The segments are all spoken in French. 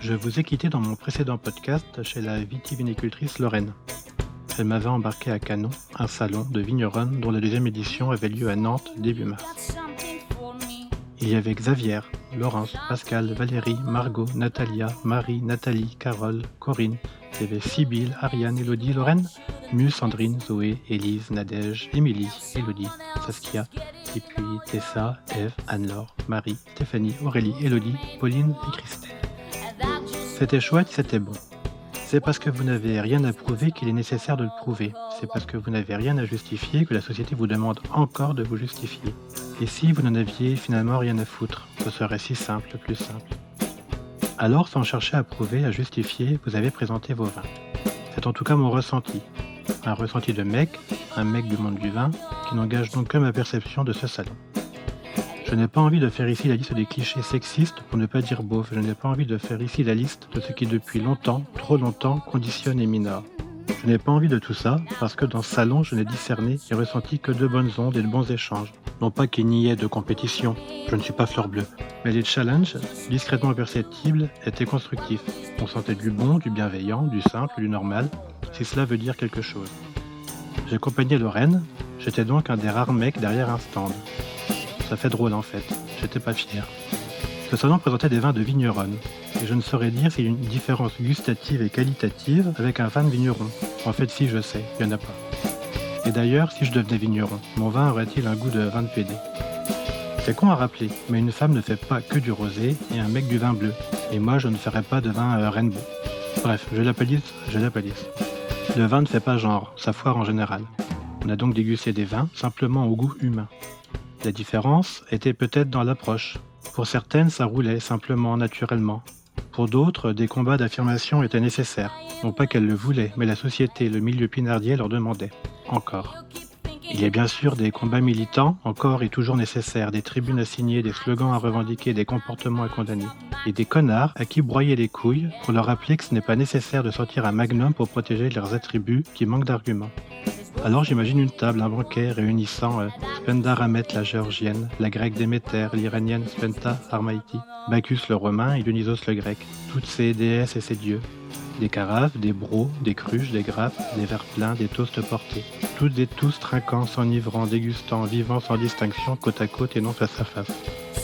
Je vous ai quitté dans mon précédent podcast chez la vitivinicultrice Lorraine. Elle m'avait embarqué à Canon, un salon de vigneronne dont la deuxième édition avait lieu à Nantes début mars. Il y avait Xavier, Laurence, Pascal, Valérie, Margot, Natalia, Marie, Nathalie, Carole, Corinne. Il y avait Sibylle, Ariane, Elodie, Lorraine, Mu, Sandrine, Zoé, Élise, Nadège, Émilie, Elodie, Saskia, et puis Tessa, Eve, Anne-Laure, Marie, Stéphanie, Aurélie, Elodie, Pauline et Christelle. C'était chouette, c'était bon. C'est parce que vous n'avez rien à prouver qu'il est nécessaire de le prouver. C'est parce que vous n'avez rien à justifier que la société vous demande encore de vous justifier. Et si vous n'en aviez finalement rien à foutre, ce serait si simple, plus simple. Alors, sans chercher à prouver, à justifier, vous avez présenté vos vins. C'est en tout cas mon ressenti. Un ressenti de mec, un mec du monde du vin, qui n'engage donc que ma perception de ce salon. Je n'ai pas envie de faire ici la liste des clichés sexistes pour ne pas dire beauf. Je n'ai pas envie de faire ici la liste de ce qui depuis longtemps, trop longtemps, conditionne et minore. Je n'ai pas envie de tout ça parce que dans ce salon, je n'ai discerné et ressenti que de bonnes ondes et de bons échanges. Non pas qu'il n'y ait de compétition, je ne suis pas fleur bleue, mais les challenges, discrètement perceptibles, étaient constructifs. On sentait du bon, du bienveillant, du simple, du normal, si cela veut dire quelque chose. J'accompagnais Lorraine, j'étais donc un des rares mecs derrière un stand. Ça fait drôle en fait, j'étais pas fier. Ce salon présentait des vins de vigneronne, et je ne saurais dire s'il y a une différence gustative et qualitative avec un vin de vigneron. En fait, si je sais, il n'y en a pas. Et d'ailleurs, si je devenais vigneron, mon vin aurait-il un goût de vin de PD C'est con à rappeler, mais une femme ne fait pas que du rosé et un mec du vin bleu. Et moi, je ne ferais pas de vin euh, rainbow. Bref, je la palisse, je la palisse. Le vin ne fait pas genre, ça foire en général. On a donc dégusté des vins simplement au goût humain. La différence était peut-être dans l'approche. Pour certaines, ça roulait simplement, naturellement. Pour d'autres, des combats d'affirmation étaient nécessaires. Non pas qu'elles le voulaient, mais la société, le milieu pinardier leur demandait. Encore. Il y a bien sûr des combats militants, encore et toujours nécessaires, des tribunes à signer, des slogans à revendiquer, des comportements à condamner. Et des connards à qui broyer les couilles pour leur rappeler que ce n'est pas nécessaire de sortir un magnum pour protéger leurs attributs qui manquent d'arguments. Alors j'imagine une table, un banquet réunissant euh, Spenda la géorgienne, la grecque Déméter, l'iranienne Spenta Armaïti, Bacchus le romain et Dionysos le grec, toutes ces déesses et ces dieux. Des carafes, des brocs, des cruches, des grappes, des verres pleins, des toasts portés. Toutes et tous trinquant, s'enivrant, dégustant, vivant sans distinction, côte à côte et non face à face.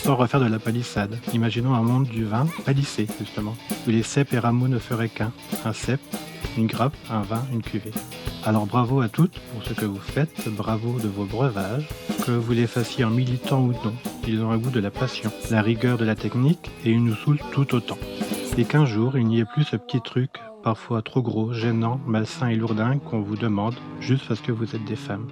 Sans refaire de la palissade, imaginons un monde du vin palissé, justement, où les cèpes et rameaux ne feraient qu'un, un cep, une grappe, un vin, une cuvée. Alors bravo à toutes pour ce que vous faites, bravo de vos breuvages, que vous les fassiez en militant ou non. Ils ont un goût de la passion, la rigueur de la technique et ils nous saoulent tout autant. Et qu'un jour, il n'y ait plus ce petit truc, parfois trop gros, gênant, malsain et lourdin qu'on vous demande juste parce que vous êtes des femmes.